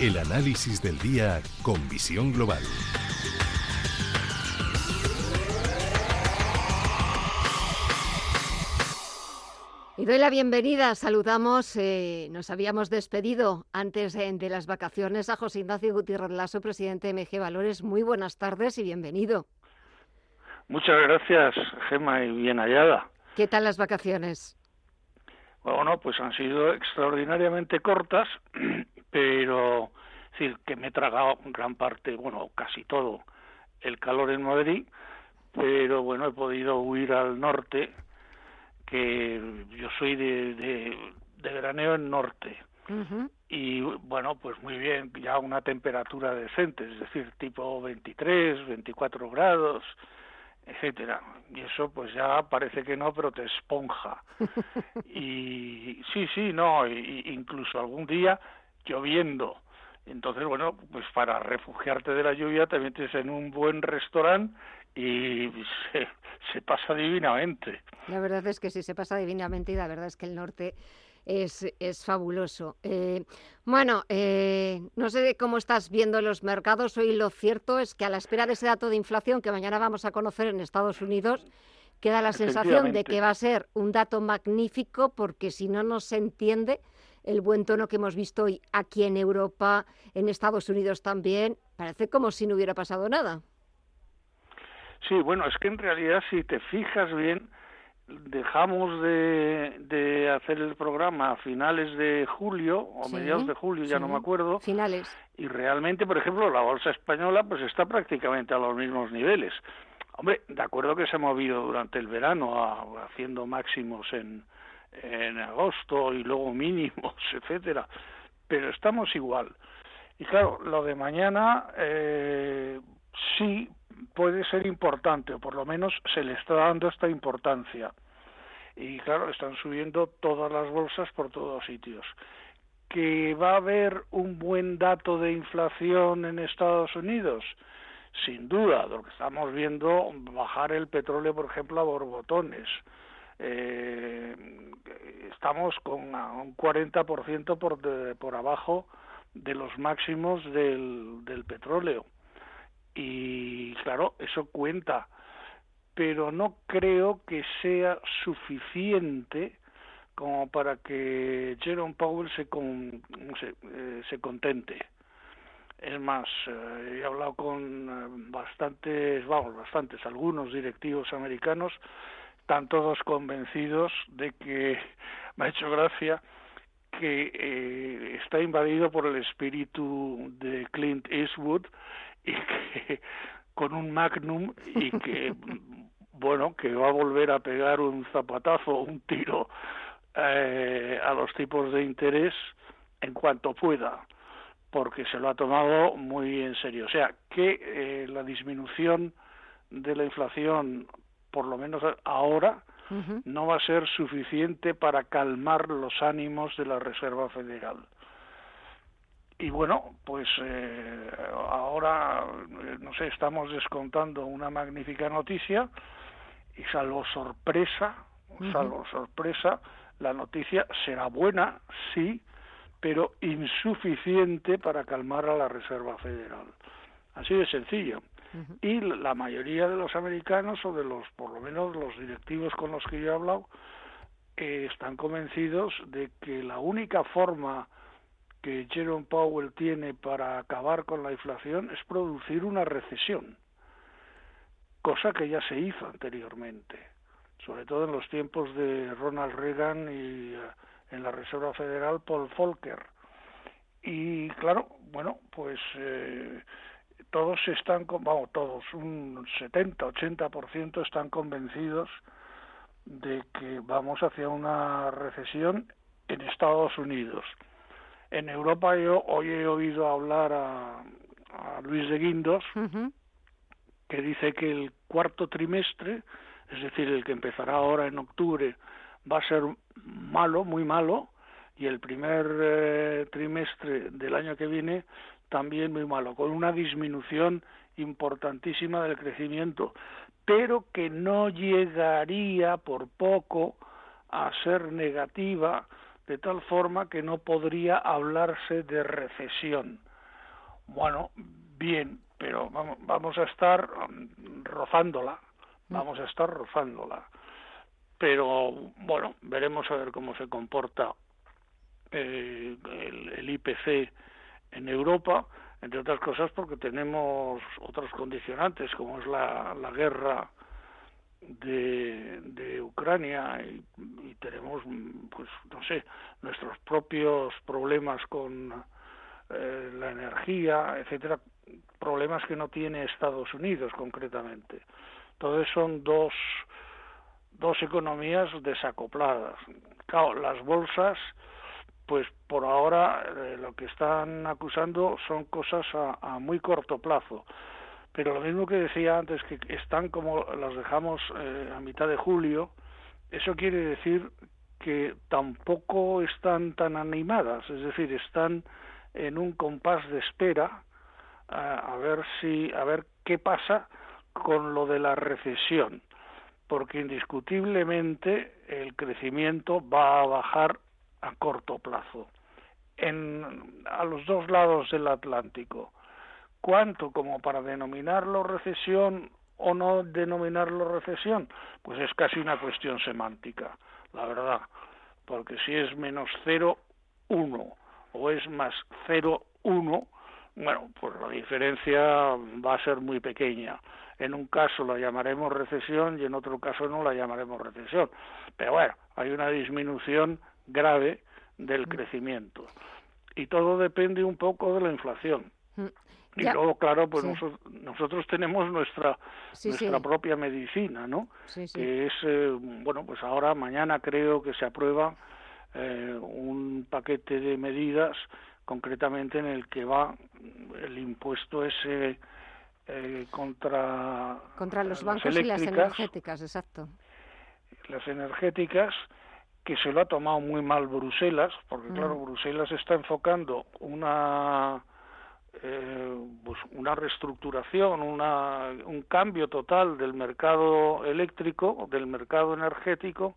El análisis del día con visión global. Y doy la bienvenida, saludamos, eh, nos habíamos despedido antes de, de, las vacaciones a José Ignacio Gutiérrez Lasso, presidente de MG Valores. Muy buenas tardes y bienvenido. Muchas gracias, Gema, y bien hallada. ¿Qué tal las vacaciones? Bueno, pues han sido extraordinariamente cortas, pero es decir, que me he tragado gran parte, bueno, casi todo el calor en Madrid, pero bueno, he podido huir al norte, que yo soy de, de, de veraneo en norte. Y bueno, pues muy bien, ya una temperatura decente, es decir, tipo 23, 24 grados, etcétera. Y eso pues ya parece que no, pero te esponja. Y sí, sí, no, y incluso algún día lloviendo. Entonces, bueno, pues para refugiarte de la lluvia te metes en un buen restaurante y se, se pasa divinamente. La verdad es que sí, se pasa divinamente y la verdad es que el norte es, es fabuloso. Eh, bueno, eh, no sé cómo estás viendo los mercados. Hoy lo cierto es que a la espera de ese dato de inflación que mañana vamos a conocer en Estados Unidos, queda la sensación de que va a ser un dato magnífico porque si no, no se entiende el buen tono que hemos visto hoy aquí en Europa, en Estados Unidos también. Parece como si no hubiera pasado nada. Sí, bueno, es que en realidad si te fijas bien, dejamos de, de hacer el programa a finales de julio o Sí, mediados de julio, ya no me acuerdo, Finales. y realmente, por ejemplo, la bolsa española pues está prácticamente a los mismos niveles. Hombre, de acuerdo que se ha movido durante el verano a- haciendo máximos en, en agosto y luego mínimos, etcétera, pero estamos igual. Y claro, lo de mañana eh, sí puede ser importante, o por lo menos se le está dando esta importancia. Y claro, están subiendo todas las bolsas por todos sitios. ¿Que va a haber un buen dato de inflación en Estados Unidos? Sin duda, lo que estamos viendo, bajar el petróleo, por ejemplo, a borbotones. Eh, estamos con un 40% por, de, por abajo de los máximos del, del petróleo. Y claro, eso cuenta, pero no creo que sea suficiente como para que Jerome Powell se, con, se, eh, se contente. Es más, eh, he hablado con eh, bastantes, vamos, bastantes, algunos directivos americanos, están todos convencidos de que, me ha hecho gracia, que eh, está invadido por el espíritu de Clint Eastwood y que con un magnum y que bueno que va a volver a pegar un zapatazo un tiro eh, a los tipos de interés en cuanto pueda porque se lo ha tomado muy en serio. O sea que eh, la disminución de la inflación por lo menos ahora no va a ser suficiente para calmar los ánimos de la Reserva Federal. Y bueno, pues eh, ahora, eh, no sé, estamos descontando una magnífica noticia y salvo sorpresa, salvo sorpresa, la noticia será buena, sí, pero insuficiente para calmar a la Reserva Federal. Así de sencillo. Y la mayoría de los americanos, o de los, por lo menos los directivos con los que yo he hablado, eh, están convencidos de que la única forma que Jerome Powell tiene para acabar con la inflación es producir una recesión, cosa que ya se hizo anteriormente, sobre todo en los tiempos de Ronald Reagan y eh, en la Reserva Federal Paul Volcker. Y claro, bueno, pues eh, todos están, vamos, todos, un 70-80% están convencidos de que vamos hacia una recesión en Estados Unidos. En Europa yo hoy he oído hablar a, a Luis de Guindos, que dice que el cuarto trimestre, es decir, el que empezará ahora en octubre, va a ser malo, muy malo, y el primer eh, trimestre del año que viene también muy malo, con una disminución importantísima del crecimiento, pero que no llegaría por poco a ser negativa de tal forma que no podría hablarse de recesión. Bueno, bien, pero vamos, a estar um, rozándola, mm. vamos a estar rozándola. Pero bueno, veremos a ver cómo se comporta eh, el, IPC en Europa, entre otras cosas porque tenemos otros condicionantes, como es la, guerra de, Ucrania y, tenemos, pues no sé, nuestros propios problemas con eh, la energía, etcétera, problemas que no tiene Estados Unidos concretamente. Entonces son dos, dos economías desacopladas. Claro, las bolsas pues por ahora eh, lo que están acusando son cosas a, muy corto plazo. Pero lo mismo que decía antes, que están como las dejamos eh, a mitad de julio, eso quiere decir que tampoco están tan animadas, es decir, están en un compás de espera a, a ver si a ver qué pasa con lo de la recesión, porque indiscutiblemente el crecimiento va a bajar a corto plazo en, a los dos lados del Atlántico. ¿Cuánto como para denominarlo recesión o no denominarlo recesión? Pues es casi una cuestión semántica, la verdad, porque si es menos 0,1 o es más 0,1, bueno, pues la diferencia va a ser muy pequeña. En un caso la llamaremos recesión y en otro caso no la llamaremos recesión. Pero bueno, hay una disminución grave del mm. crecimiento. Y todo depende un poco de la inflación. Mm. Y luego, claro, pues nosotros, tenemos nuestra nuestra propia medicina, ¿no? que es, eh, bueno, pues ahora, mañana creo que se aprueba eh, un paquete de medidas, concretamente en el que va el impuesto ese eh, contra... Contra los bancos y las energéticas, exacto. Las energéticas, que se lo ha tomado muy mal Bruselas, porque claro, mm. Bruselas está enfocando una eh, pues una reestructuración, una, un cambio total del mercado eléctrico, del mercado energético,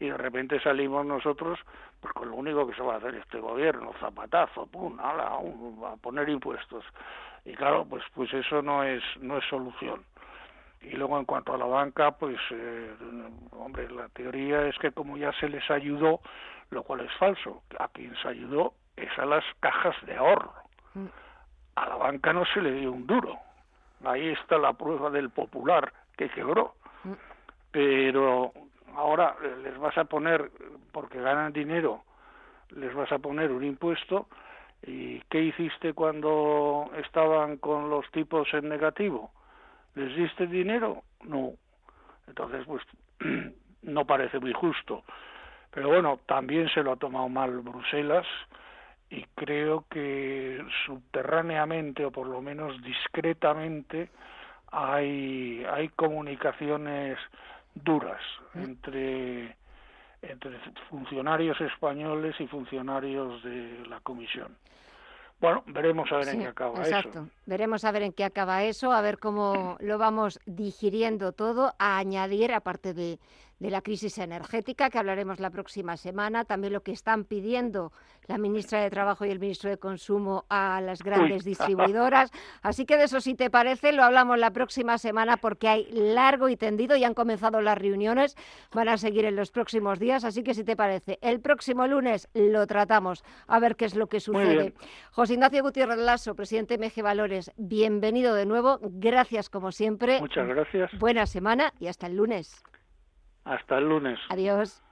y de repente salimos nosotros pues con lo único que se va a hacer este gobierno, zapatazo, pum, ala, a poner impuestos. Y claro, pues pues eso no es no es solución. Y luego en cuanto a la banca, pues, eh, hombre, la teoría es que como ya se les ayudó, lo cual es falso, a quien se ayudó es a las cajas de ahorro. Mm. A la banca no se le dio un duro. Ahí está la prueba del popular que quebró. Mm. Pero ahora les vas a poner, porque ganan dinero, les vas a poner un impuesto. ¿Y qué hiciste cuando estaban con los tipos en negativo? ¿Les diste dinero? No. Entonces, pues no parece muy justo. Pero bueno, también se lo ha tomado mal Bruselas y creo que subterráneamente o por lo menos discretamente hay, hay comunicaciones duras entre, entre funcionarios españoles y funcionarios de la Comisión. Bueno, veremos a ver en qué acaba exacto. Veremos a ver en qué acaba eso, a ver cómo lo vamos digiriendo todo, a añadir, aparte de de la crisis energética, que hablaremos la próxima semana, también lo que están pidiendo la ministra de Trabajo y el ministro de Consumo a las grandes distribuidoras. Así que de eso, si te parece, lo hablamos la próxima semana porque hay largo y tendido, y han comenzado las reuniones, van a seguir en los próximos días, así que si te parece, el próximo lunes lo tratamos, a ver qué es lo que sucede. José Ignacio Gutiérrez Lasso, presidente de MG Valores, bienvenido de nuevo, gracias como siempre. Muchas gracias. Buena semana y hasta el lunes. Hasta el lunes. Adiós.